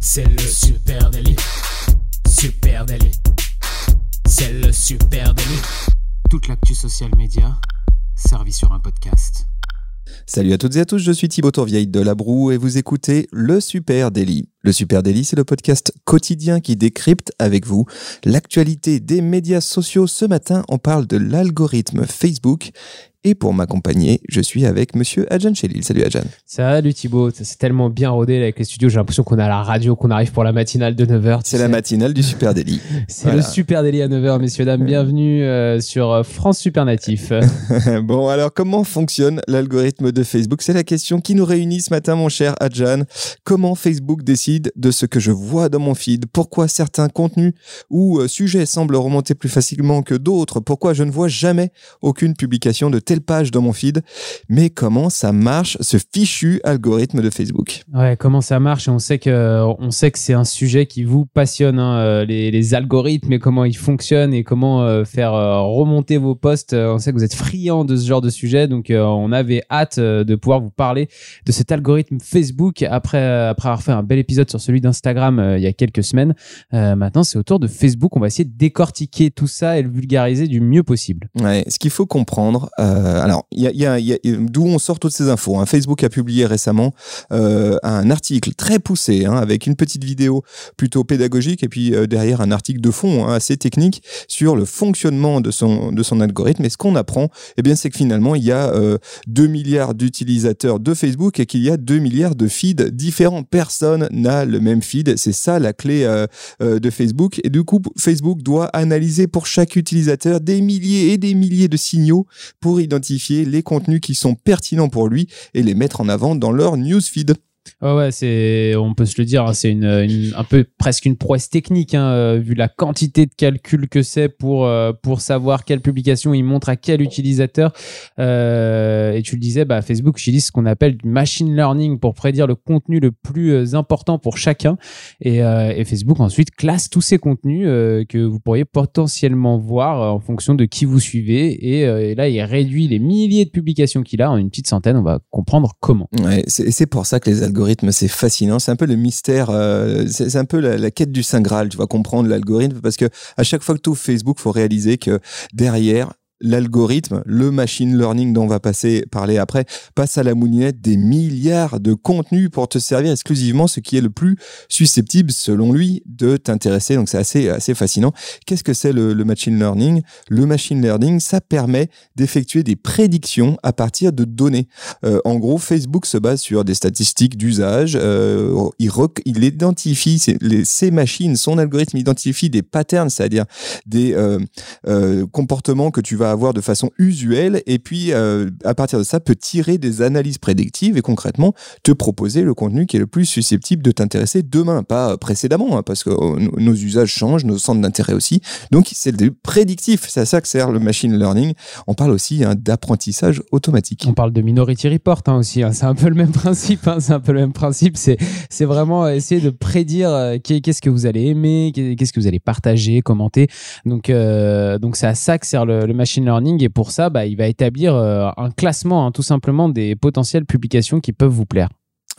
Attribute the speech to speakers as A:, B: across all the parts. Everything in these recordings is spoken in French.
A: C'est le super délit. Super délit. C'est le super délit. Toute l'actu social média servie sur un podcast.
B: Salut à toutes et à tous, je suis Thibaut Tourvieille de La Broue et vous écoutez Le Super Daily. Le Super Daily, c'est le podcast quotidien qui décrypte avec vous l'actualité des médias sociaux. Ce matin, on parle de l'algorithme Facebook et pour m'accompagner, je suis avec monsieur Adjan Chelil. Salut Adjan.
C: Salut Thibaut, c'est tellement bien rodé avec les studios. J'ai l'impression qu'on a la radio, qu'on arrive pour la matinale de 9h.
B: C'est la matinale du Super Daily.
C: c'est le Super Daily à 9h, messieurs, dames. Bienvenue euh, sur euh, France Super Natif.
B: bon, alors comment fonctionne l'algorithme de Facebook? C'est la question qui nous réunit ce matin, mon cher Adjan. Comment Facebook décide de ce que je vois dans mon feed? Pourquoi certains contenus ou euh, sujets semblent remonter plus facilement que d'autres? Pourquoi je ne vois jamais aucune publication de tel page dans mon feed. Mais comment ça marche, ce fichu algorithme de Facebook?
C: Ouais, comment ça marche? On sait que, on sait que c'est un sujet qui vous passionne, hein, euh, les, algorithmes et comment ils fonctionnent et comment euh, faire euh, remonter vos posts. On sait que vous êtes friand de ce genre de sujet, donc on avait hâte de pouvoir vous parler de cet algorithme Facebook après, après avoir fait un bel épisode sur celui d'Instagram il y a quelques semaines. maintenant, c'est au tour de Facebook. On va essayer de décortiquer tout ça et le vulgariser du mieux possible.
B: Ouais, ce qu'il faut comprendre, euh, alors, il y a, d'où on sort toutes ces infos. Hein. Facebook a publié récemment euh, un article très poussé, hein, avec une petite vidéo plutôt pédagogique et puis euh, derrière un article de fond hein, assez technique sur le fonctionnement de son, de son algorithme. Et ce qu'on apprend, eh bien, c'est que finalement, il y a 2 milliards d'utilisateurs de Facebook et qu'il y a 2 milliards de feeds différents. Personne n'a le même feed. C'est ça la clé de Facebook. Et du coup, Facebook doit analyser pour chaque utilisateur des milliers et des milliers de signaux pour identifier les contenus qui sont pertinents pour lui et les mettre en avant dans leur newsfeed.
C: Ouais, c'est, on peut se le dire, hein, c'est une, un peu presque une prouesse technique, hein, euh, vu la quantité de calcul que c'est pour, euh, pour savoir quelle publication il montre à quel utilisateur. Euh, et tu le disais, bah, Facebook utilise ce qu'on appelle du machine learning pour prédire le contenu le plus important pour chacun. Et, Facebook ensuite classe tous ces contenus que vous pourriez potentiellement voir en fonction de qui vous suivez. Et, et là, il réduit les milliers de publications qu'il a en une petite centaine. On va comprendre comment.
B: Ouais, c'est pour ça que les c'est fascinant. C'est un peu le mystère, euh, c'est un peu la, quête du Saint Graal. Tu vas comprendre l'algorithme parce que à chaque fois que tu ouvres Facebook, faut réaliser que derrière, l'algorithme, le machine learning dont on va passer parler après, passe à la moulinette des milliards de contenus pour te servir exclusivement ce qui est le plus susceptible, selon lui, de t'intéresser. Donc c'est assez, assez fascinant. Qu'est-ce que c'est le, machine learning? Le machine learning, ça permet d'effectuer des prédictions à partir de données. Euh, en gros, Facebook se base sur des statistiques d'usage. Euh, il, il identifie les, ces machines, son algorithme identifie des patterns, c'est-à-dire des euh, comportements que tu vas avoir de façon usuelle et puis euh, à partir de ça peut tirer des analyses prédictives et concrètement te proposer le contenu qui est le plus susceptible de t'intéresser demain, pas précédemment, hein, parce que euh, nos usages changent, nos centres d'intérêt aussi. Donc c'est du prédictif, c'est à ça que sert le machine learning. On parle aussi hein, d'apprentissage automatique.
C: On parle de Minority Report hein, aussi, c'est un peu le même principe, c'est un peu le même principe, c'est vraiment essayer de prédire euh, qu'est-ce que vous allez aimer, qu'est-ce que vous allez partager, commenter. Donc donc c'est à ça que sert le, le machine et pour ça, bah, il va établir euh, un classement hein, tout simplement des potentielles publications qui peuvent vous plaire.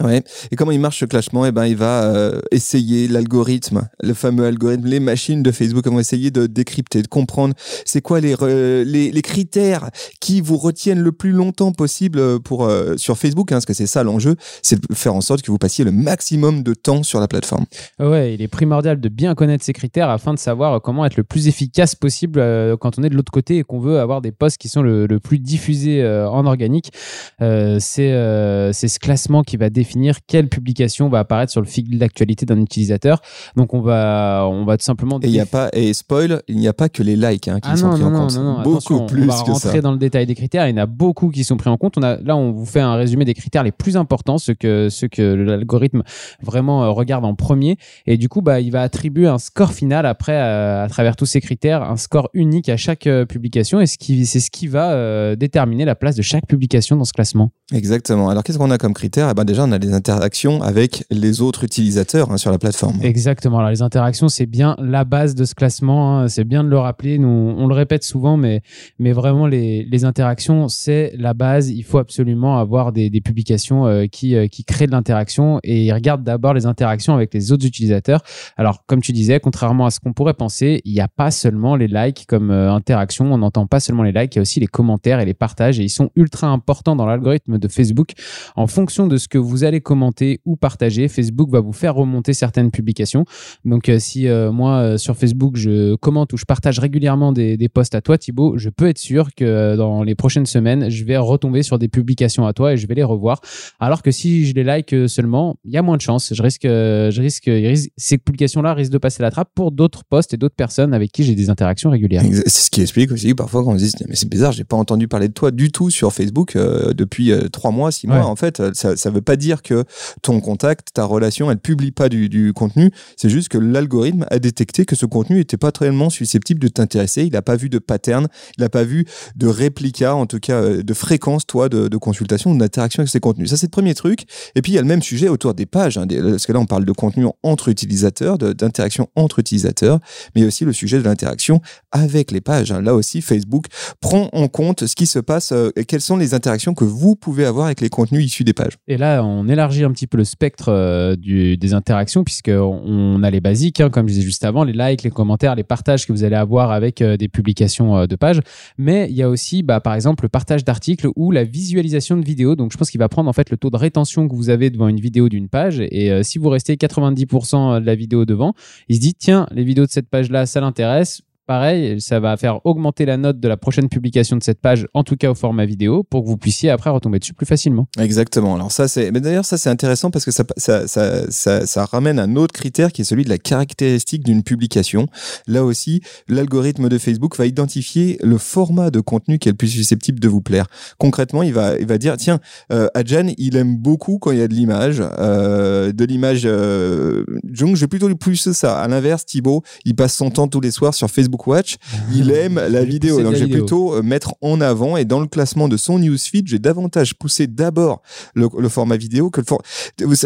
B: Ouais. Et comment il marche ce classement Eh ben, il va euh, essayer l'algorithme, le fameux algorithme, les machines de Facebook vont essayer de décrypter, de comprendre c'est quoi les, les, critères qui vous retiennent le plus longtemps possible euh, pour euh, sur Facebook, hein, parce que c'est ça l'enjeu, c'est de faire en sorte que vous passiez le maximum de temps sur la plateforme.
C: Ouais, il est primordial de bien connaître ces critères afin de savoir comment être le plus efficace possible quand on est de l'autre côté et qu'on veut avoir des posts qui sont le, le plus diffusés en organique. c'est c'est ce classement qui va définir définir quelle publication va apparaître sur le fil d'actualité d'un utilisateur. Donc on va, on va tout simplement.
B: Et il y a pas et spoil, il n'y a pas que les likes hein, qui ah sont pris en compte. Non, beaucoup plus
C: on va rentrer dans le détail des critères. Il y en a beaucoup qui sont pris en compte. On a là, on vous fait un résumé des critères les plus importants, ceux que ceux que l'algorithme vraiment euh, regarde en premier. Et du coup, bah, il va attribuer un score final après euh, à, travers tous ces critères, un score unique à chaque euh, publication. Et ce qui, c'est ce qui va déterminer la place de chaque publication dans ce classement.
B: Exactement. Alors qu'est-ce qu'on a comme critères eh ben déjà, on à des interactions avec les autres utilisateurs hein, sur la plateforme.
C: Exactement. Alors les interactions, c'est bien la base de ce classement. hein. C'est bien de le rappeler. Nous, on le répète souvent, mais, mais vraiment les, les interactions, c'est la base. Il faut absolument avoir des, des publications euh, qui, euh, qui créent de l'interaction et ils regardent d'abord les interactions avec les autres utilisateurs. Alors comme tu disais, contrairement à ce qu'on pourrait penser, il n'y a pas seulement les likes comme euh, interaction. On n'entend pas seulement les likes, il y a aussi les commentaires et les partages et ils sont ultra importants dans l'algorithme de Facebook. En fonction de ce que vous allez commenter ou partager, Facebook va vous faire remonter certaines publications. Donc euh, si euh, moi euh, sur Facebook je commente ou je partage régulièrement des, des posts à toi Thibaut, je peux être sûr que dans les prochaines semaines, je vais retomber sur des publications à toi et je vais les revoir. Alors que si je les like seulement, il y a moins de chances. Je risque, je risque, ces publications-là risquent de passer la trappe pour d'autres posts et d'autres personnes avec qui j'ai des interactions régulières.
B: C'est ce qui explique aussi parfois quand on se dit mais c'est bizarre, j'ai pas entendu parler de toi du tout sur Facebook euh, depuis trois mois, six mois.
C: Ouais.
B: En fait, ça, ça veut pas dire que ton contact, ta relation, elle publie pas du, contenu. C'est juste que l'algorithme a détecté que ce contenu était pas réellement susceptible de t'intéresser. Il a pas vu de pattern, il a pas vu de réplica, en tout cas euh, de fréquence, toi, de, consultation d'interaction avec ces contenus. Ça, c'est le premier truc. Et puis il y a le même sujet autour des pages, hein, parce que là on parle de contenu entre utilisateurs, d'interaction entre utilisateurs, mais il y a aussi le sujet de l'interaction avec les pages. hein. Là aussi, Facebook prend en compte ce qui se passe euh, quelles sont les interactions que vous pouvez avoir avec les contenus issus des pages.
C: Et là, on élargit un petit peu le spectre euh, des interactions, puisqu'on on a les basiques, hein, comme je disais juste avant, les likes, les commentaires, les partages que vous allez avoir avec euh, des publications euh, de pages. Mais il y a aussi, bah, par exemple, le partage d'articles ou la visualisation de vidéos. Donc, je pense qu'il va prendre en fait le taux de rétention que vous avez devant une vidéo d'une page. Et si vous restez 90% de la vidéo devant, il se dit, tiens, les vidéos de cette page-là, ça l'intéresse. Pareil, ça va faire augmenter la note de la prochaine publication de cette page, en tout cas au format vidéo, pour que vous puissiez après retomber dessus plus facilement.
B: Exactement. Alors ça, c'est. Mais d'ailleurs, ça c'est intéressant parce que ça, ça, ça, ça, ramène un autre critère qui est celui de la caractéristique d'une publication. Là aussi, l'algorithme de Facebook va identifier le format de contenu qui est le plus susceptible de vous plaire. Concrètement, il va, il va dire tiens, euh, Adjan, il aime beaucoup quand il y a de l'image, euh, de l'image. Euh, donc, j'ai plutôt plus ça. À l'inverse, Thibaut, il passe son temps tous les soirs sur Facebook Watch. Il aime la vidéo. Donc,
C: vidéo.
B: plutôt euh, mettre en avant et dans le classement de son newsfeed, j'ai davantage poussé d'abord le, le format vidéo que le format.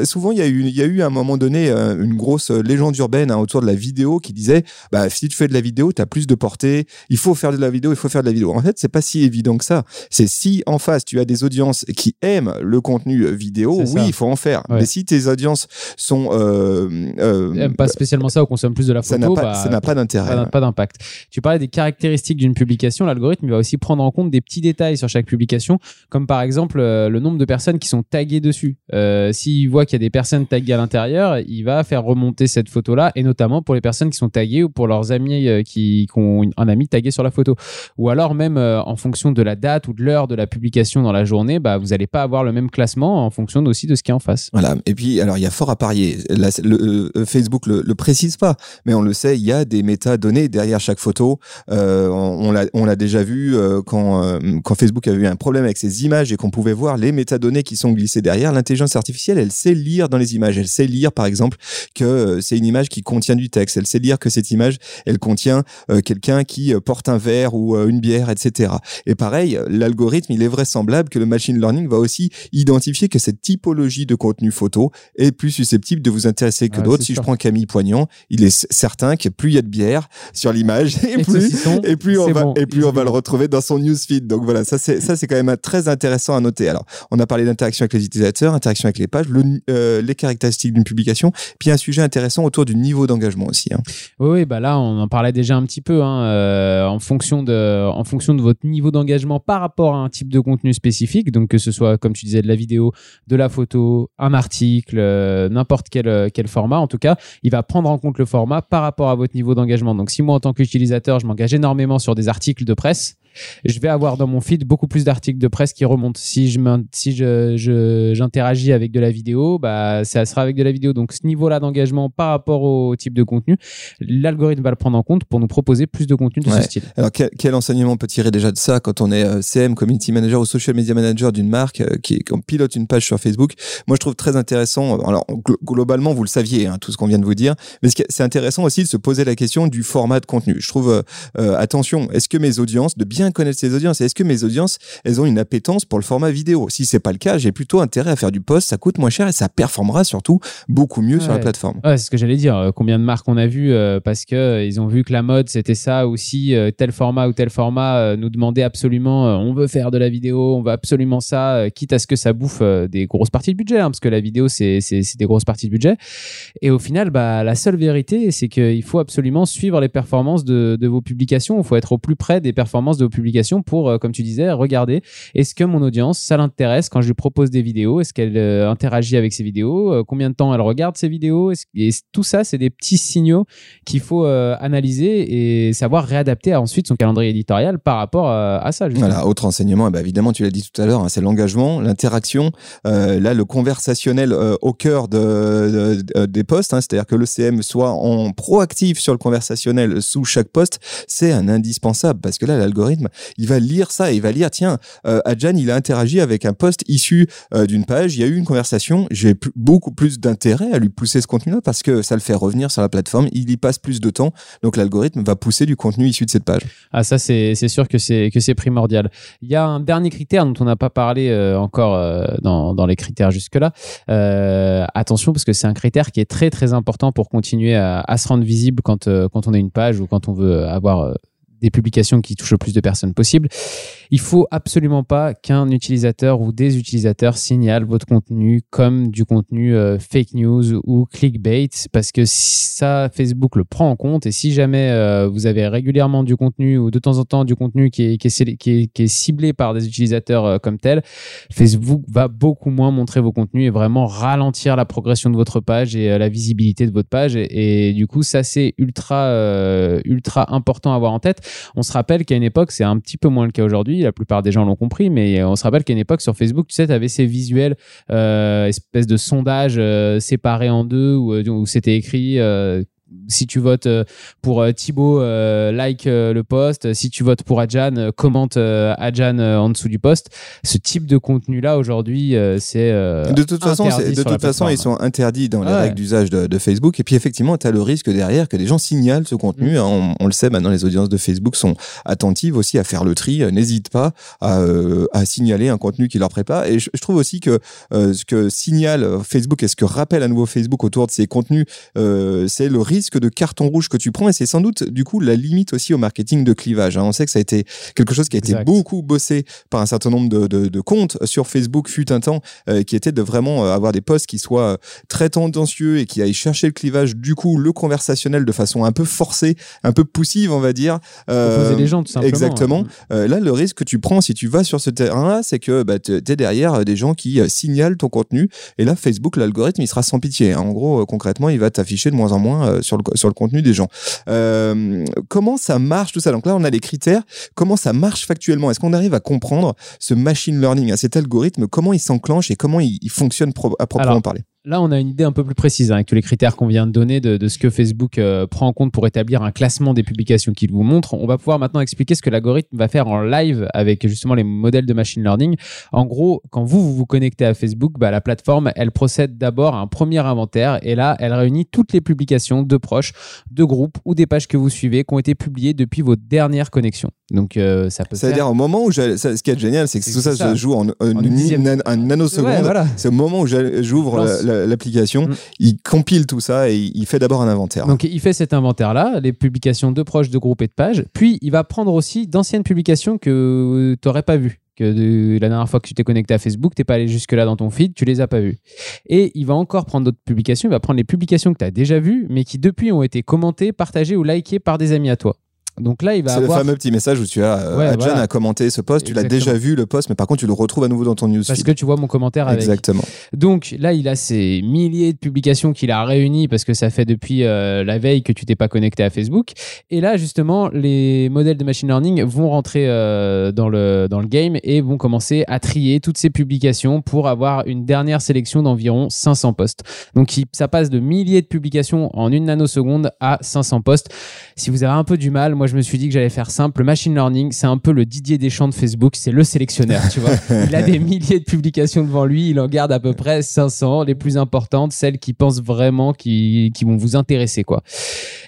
B: Souvent, il y a eu, il y a eu à un moment donné euh, une grosse euh, légende urbaine hein, autour de la vidéo qui disait, bah, si tu fais de la vidéo, tu as plus de portée. Il faut faire de la vidéo, il faut faire de la vidéo. En fait, c'est pas si évident que ça. C'est si en face, tu as des audiences qui aiment le contenu vidéo, oui,
C: ça.
B: il faut en faire.
C: Ouais.
B: Mais si tes audiences sont, euh, euh,
C: pas spécialement ça ou consomme plus de la
B: ça
C: photo,
B: n'a pas,
C: bah,
B: ça n'a pas d'intérêt.
C: pas, pas d'impact. Tu parlais des caractéristiques d'une publication, l'algorithme va aussi prendre en compte des petits détails sur chaque publication, comme par exemple euh, le nombre de personnes qui sont taguées dessus. Euh, S'il voit qu'il y a des personnes taguées à l'intérieur, il va faire remonter cette photo-là, et notamment pour les personnes qui sont taguées ou pour leurs amis euh, qui, ont un ami tagué sur la photo. Ou alors même en fonction de la date ou de l'heure de la publication dans la journée, bah, vous n'allez pas avoir le même classement en fonction aussi de ce qui est en face.
B: Voilà. Et puis, alors, il y a fort à parier. Le, Facebook le, le précise pas, mais on le sait, il y a des métadonnées derrière chaque photo. Euh, on on l'a, déjà vu euh, quand, euh, quand Facebook avait eu un problème avec ses images et qu'on pouvait voir les métadonnées qui sont glissées derrière. L'intelligence artificielle, elle sait lire dans les images. Elle sait lire, par exemple, que c'est une image qui contient du texte. Elle sait lire que cette image, elle contient quelqu'un qui porte un verre ou une bière, etc. Et pareil, l'algorithme, il est vraisemblable que le machine learning va aussi identifier que cette typologie de contenu photo est plus susceptible de vous intéresser que d'autres. Si
C: sûr.
B: je prends Camille Poignant, il est certain que plus il y a de bière sur l'image, et,
C: Et saucisson,
B: et plus on va
C: bon,
B: et plus
C: il
B: on va le retrouver dans son newsfeed. Donc voilà, ça c'est ça c'est quand même très intéressant à noter. Alors, on a parlé d'interaction avec les utilisateurs, interaction avec les pages, le, euh, les caractéristiques d'une publication, puis un sujet intéressant autour du niveau d'engagement aussi. hein.
C: Oui, bah là, on en parlait déjà un petit peu. hein, euh, en, fonction de, en fonction de votre niveau d'engagement par rapport à un type de contenu spécifique, donc que ce soit, comme tu disais, de la vidéo, de la photo, un article, euh, n'importe quel, quel format, en tout cas, il va prendre en compte le format par rapport à votre niveau d'engagement. Donc, si moi, en tant qu'utilisateur, je m'engage énormément sur des articles de presse, je vais avoir dans mon feed beaucoup plus d'articles de presse qui remontent. Si je si je, je- j'interagis avec de la vidéo, bah ça sera avec de la vidéo. Donc ce niveau-là d'engagement par rapport au type de contenu, l'algorithme va le prendre en compte pour nous proposer plus de contenu de
B: Ouais.
C: ce style.
B: Alors quel, quel enseignement on peut tirer déjà de ça quand on est euh, CM, community manager ou social media manager d'une marque euh, qui, pilote une page sur Facebook? Moi, je trouve très intéressant. euh, Alors glo- globalement, vous le saviez, hein, tout ce qu'on vient de vous dire, mais c'est intéressant aussi de se poser la question du format de contenu. Je trouve euh, euh, attention, est-ce que mes audiences, de bien bien connaître ses audiences. Est-ce que mes audiences, elles ont une appétence pour le format vidéo? Si c'est pas le cas, j'ai plutôt intérêt à faire du post. Ça coûte moins cher et ça performera surtout beaucoup mieux sur la plateforme.
C: Ouais, c'est ce que j'allais dire. Euh, Combien de marques on a vu euh, parce que euh, ils ont vu que la mode c'était ça aussi, euh, tel format ou tel format nous demandait absolument, on veut faire de la vidéo, on veut absolument ça, quitte à ce que ça bouffe des grosses parties de budget, hein, parce que la vidéo c'est des grosses parties de budget. Et au final, bah la seule vérité, c'est qu'il faut absolument suivre les performances de, de vos publications. Il faut être au plus près des performances de vos publications pour, euh, comme tu disais, regarder. Est-ce que mon audience ça l'intéresse quand je lui propose des vidéos, est-ce qu'elle euh, interagit avec ces vidéos, euh, combien de temps elle regarde ces vidéos, et tout ça, c'est des petits signaux qu'il faut analyser et savoir réadapter ensuite son calendrier éditorial par rapport à ça.
B: autre enseignement, eh ben, évidemment, tu l'as dit tout à l'heure, hein, c'est l'engagement, l'interaction, là, le conversationnel au cœur de, de- de- des posts, hein, c'est-à-dire que le CM soit en proactif sur le conversationnel sous chaque poste, c'est un indispensable parce que là, l'algorithme, il va lire ça et il va lire, tiens, euh, Adjan, il a interagi avec un post issu euh, d'une page, il y a eu une conversation, j'ai beaucoup plus d'intérêt à lui pousser ce contenu-là parce que ça le fait revenir sur la plateforme, il y passe plus de temps, donc l'algorithme va pousser du contenu issu de cette page.
C: Ah ça c'est sûr que c'est primordial. Il y a un dernier critère dont on n'a pas parlé euh, encore dans les critères jusque là. attention parce que c'est un critère qui est très très important pour continuer à, se rendre visible quand on a une page ou quand on veut avoir des publications qui touchent le plus de personnes possible. Il faut absolument pas qu'un utilisateur ou des utilisateurs signalent votre contenu comme du contenu euh, fake news ou clickbait parce que ça Facebook le prend en compte et si jamais euh, vous avez régulièrement du contenu ou de temps en temps du contenu qui est, ciblé par des utilisateurs euh, comme tel, Facebook va beaucoup moins montrer vos contenus et vraiment ralentir la progression de votre page et la visibilité de votre page et, et du coup ça c'est ultra ultra important à avoir en tête. On se rappelle qu'à une époque, c'est un petit peu moins le cas aujourd'hui, la plupart des gens l'ont compris, mais on se rappelle qu'à une époque sur Facebook, tu sais, tu avais ces visuels, euh, espèce de sondage euh, séparés en deux où, euh, où c'était écrit. Si tu votes euh, pour euh, Thibaut, euh, like euh, le post. Si tu votes pour Adjan, commente euh, Adjan en dessous du post. Ce type de contenu-là, aujourd'hui, c'est.
B: de toute façon, de ils sont interdits dans les
C: Ah ouais.
B: règles d'usage de, de Facebook. Et puis effectivement, tu as le risque derrière que des gens signalent ce contenu.
C: Mm.
B: hein. On, on le sait maintenant, les audiences de Facebook sont attentives aussi à faire le tri. Euh, N'hésite pas à, à signaler un contenu qui leur prépare. Et je, je trouve aussi que ce que signale Facebook et ce que rappelle à nouveau Facebook autour de ces contenus, c'est le risque de carton rouge que tu prends. Et c'est sans doute du coup la limite aussi au marketing de clivage. hein. On sait que ça a été quelque chose qui a été beaucoup bossé par un certain nombre de, de- de comptes sur Facebook fut un temps euh, qui était de vraiment euh, avoir des posts qui soient euh, très tendancieux et qui aillent chercher le clivage, du coup, le conversationnel de façon un peu forcée, un peu poussive, on va dire. Euh,
C: les gens, tout simplement.
B: Exactement. Euh, là, le risque que tu prends si tu vas sur ce terrain-là, c'est que bah, tu es derrière des gens qui signalent ton contenu. Et là, Facebook, l'algorithme, il sera sans pitié. hein. En gros, concrètement, il va t'afficher de moins en moins sur, le, sur le contenu des gens. Euh, comment ça marche tout ça? Donc là, on a les critères. Comment ça marche factuellement? Est-ce qu'on arrive à comprendre ce machine learning, hein, cet algorithme, comment il s'enclenche et comment il, il fonctionne pro- à proprement
C: Alors,
B: parler?
C: Là, on a une idée un peu plus précise hein, avec tous les critères qu'on vient de donner de, de ce que Facebook euh, prend en compte pour établir un classement des publications qu'il vous montre. On va pouvoir maintenant expliquer ce que l'algorithme va faire en live avec justement les modèles de machine learning. En gros, quand vous vous, vous connectez à Facebook, bah, la plateforme, elle procède d'abord à un premier inventaire et là, elle réunit toutes les publications de proches, de groupes ou des pages que vous suivez qui ont été publiées depuis vos dernières connexions. Donc, euh, ça peut faire...
B: C'est-à-dire au moment où j'ai- ça- ce qui est génial, c'est que tout ça,
C: ça.
B: se joue en, en une,
C: une
B: nanoseconde.
C: Ouais, voilà.
B: C'est au moment où j'ouvre l'application,
C: Mm.
B: il compile tout ça et il fait d'abord un inventaire.
C: Donc il fait cet inventaire-là, les publications de proches, de groupes et de pages. Puis il va prendre aussi d'anciennes publications que tu n'aurais pas vues. Que de- la dernière fois que tu t'es connecté à Facebook, tu n'es pas allé jusque-là dans ton feed, tu les as pas vues. Et il va encore prendre d'autres publications. Il va prendre les publications que tu as déjà vues, mais qui depuis ont été commentées, partagées ou likées par des amis à toi. Donc là, il va
B: C'est
C: avoir.
B: le fameux petit message où tu as euh,
C: Ouais,
B: Adjan
C: voilà.
B: a commenté ce post, tu l'as déjà vu le post, mais par contre tu le retrouves à nouveau dans ton
C: Parce
B: newsfeed.
C: que tu vois mon commentaire avec.
B: Exactement.
C: Donc là, il a ces milliers de publications qu'il a réunies parce que ça fait depuis euh, la veille que tu t'es pas connecté à Facebook. Et là, justement, les modèles de machine learning vont rentrer euh, dans, le, dans le game et vont commencer à trier toutes ces publications pour avoir une dernière sélection d'environ 500 posts. Donc il- ça passe de milliers de publications en une nanoseconde à 500 posts. Si vous avez un peu du mal, moi je me suis dit que j'allais faire simple. Le machine learning, c'est un peu le Didier Deschamps de Facebook, c'est le sélectionneur, tu vois. Il a des milliers de publications devant lui, il en garde à peu près 500, les plus importantes, celles qui pensent vraiment qui, qui vont vous intéresser, quoi.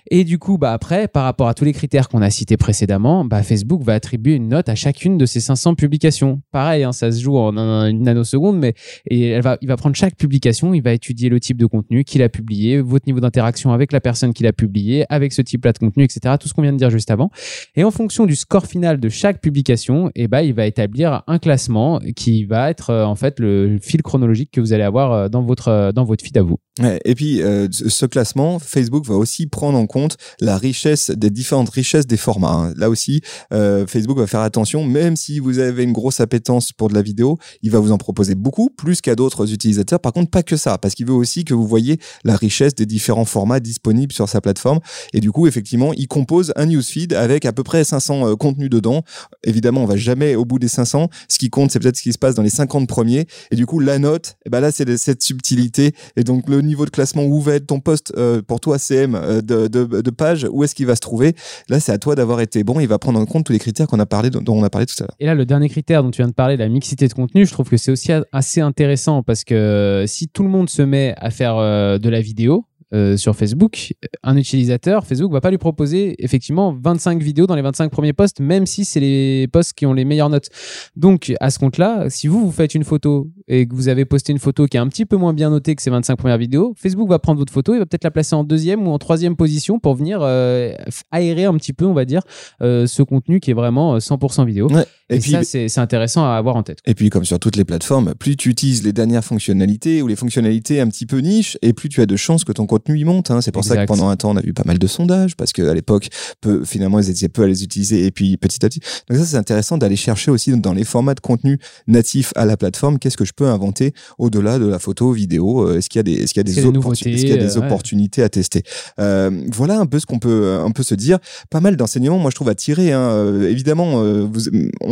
C: Et du coup, bah après, par rapport à tous les critères qu'on a cités précédemment, bah Facebook va attribuer une note à chacune de ces 500 publications. Pareil, hein, ça se joue en une nanoseconde, mais et il va prendre chaque publication, il va étudier le type de contenu qu'il a publié, votre niveau d'interaction avec la personne qu'il a publié, avec ce type-là de contenu, etc. Tout ce qu'on vient de dire juste avant. Et en fonction du score final de chaque publication, et eh bah, il va établir un classement qui va être euh, en fait le fil chronologique que vous allez avoir euh, dans votre, euh, dans votre feed à vous.
B: et puis, ce classement, Facebook va aussi prendre en compte la richesse des différentes richesses des formats. Hein. Là aussi, Facebook va faire attention, même si vous avez une grosse appétence pour de la vidéo, il va vous en proposer beaucoup, plus qu'à d'autres utilisateurs. Par contre, pas que ça, parce qu'il veut aussi que vous voyez la richesse des différents formats disponibles sur sa plateforme. Et du coup, effectivement, il compose un newsfeed avec à peu près 500 contenus dedans. Évidemment, on va jamais au bout des 500. Ce qui compte, c'est peut-être ce qui se passe dans les 50 premiers. Et du coup, la note, eh ben là, c'est cette subtilité. Et donc, le niveau de classement, où va être ton poste euh, pour toi, CM, euh, de, de, page, où est-ce qu'il va se trouver Là, c'est à toi d'avoir été bon. Il va prendre en compte tous les critères qu'on a parlé, dont on a parlé tout à l'heure.
C: Et là, le dernier critère dont tu viens de parler, la mixité de contenu, je trouve que c'est aussi assez intéressant parce que euh, si tout le monde se met à faire de la vidéo, euh, sur Facebook, un utilisateur, Facebook va pas lui proposer effectivement 25 vidéos dans les 25 premiers posts, même si c'est les posts qui ont les meilleures notes. Donc, à ce compte-là, si vous, vous faites une photo et que vous avez posté une photo qui est un petit peu moins bien notée que ces 25 premières vidéos, Facebook va prendre votre photo et va peut-être la placer en deuxième ou en troisième position pour venir euh, aérer un petit peu, on va dire, euh, ce contenu qui est vraiment 100% vidéo. Et, puis, ça, c'est intéressant à avoir en tête.
B: Et puis, comme sur toutes les plateformes, plus tu utilises les dernières fonctionnalités ou les fonctionnalités un petit peu niche, et plus tu as de chances que ton contenu contenu monte. Hein. C'est pour ça que pendant un temps, on a vu pas mal de sondages parce qu'à l'époque, peu, finalement, ils étaient peu à les utiliser et puis petit à petit. Donc ça, c'est intéressant d'aller chercher aussi dans les formats de contenu natifs à la plateforme, qu'est-ce que je peux inventer au-delà de la photo, vidéo. Euh, est-ce qu'il y a des, est-ce qu'il y a des, opportunités, est-ce qu'il y a des euh, opportunités à tester? Euh, Voilà un peu ce qu'on peut, un peu se dire. Pas mal d'enseignements, moi je trouve à tirer. Hein. évidemment,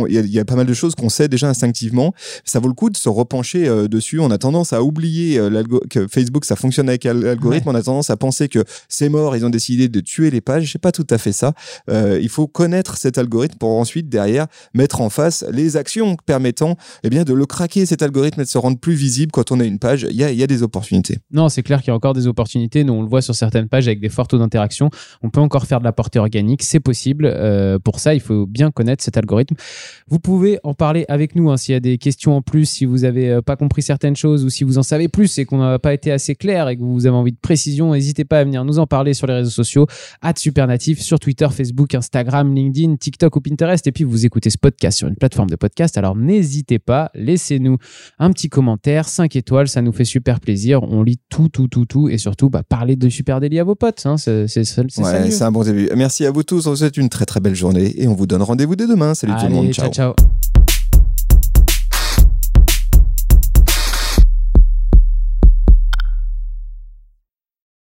B: il y, a pas mal de choses qu'on sait déjà instinctivement. Ça vaut le coup de se repencher dessus. On a tendance à oublier que Facebook ça fonctionne avec l'algorithme tendance à penser que c'est mort, ils ont décidé de tuer les pages. C'est pas tout à fait ça. Euh, il faut connaître cet algorithme pour ensuite derrière mettre en face les actions permettant eh bien de le craquer cet algorithme et de se rendre plus visible quand on a une page. Il y a, y a des opportunités.
C: Non, c'est clair qu'il y a encore des opportunités. Nous on le voit sur certaines pages avec des forts taux d'interaction. On peut encore faire de la portée organique, c'est possible. Euh, pour ça, il faut bien connaître cet algorithme. Vous pouvez en parler avec nous hein, s'il y a des questions en plus, si vous n'avez euh, pas compris certaines choses ou si vous en savez plus et qu'on n'a pas été assez clair et que vous avez envie de préciser N'hésitez pas à venir nous en parler sur les réseaux sociaux, Supernatif, sur Twitter, Facebook, Instagram, LinkedIn, TikTok ou Pinterest. Et puis vous écoutez ce podcast sur une plateforme de podcast. Alors n'hésitez pas, laissez-nous un petit commentaire, 5 étoiles, ça nous fait super plaisir. On lit tout, tout, tout, tout. Et surtout, bah, parlez de Super Daily à vos potes. Hein. C'est
B: c'est un bon début. Merci à vous tous. On vous souhaite une très très belle journée et on vous donne rendez-vous dès demain. Salut tout le monde.
C: ciao. ciao.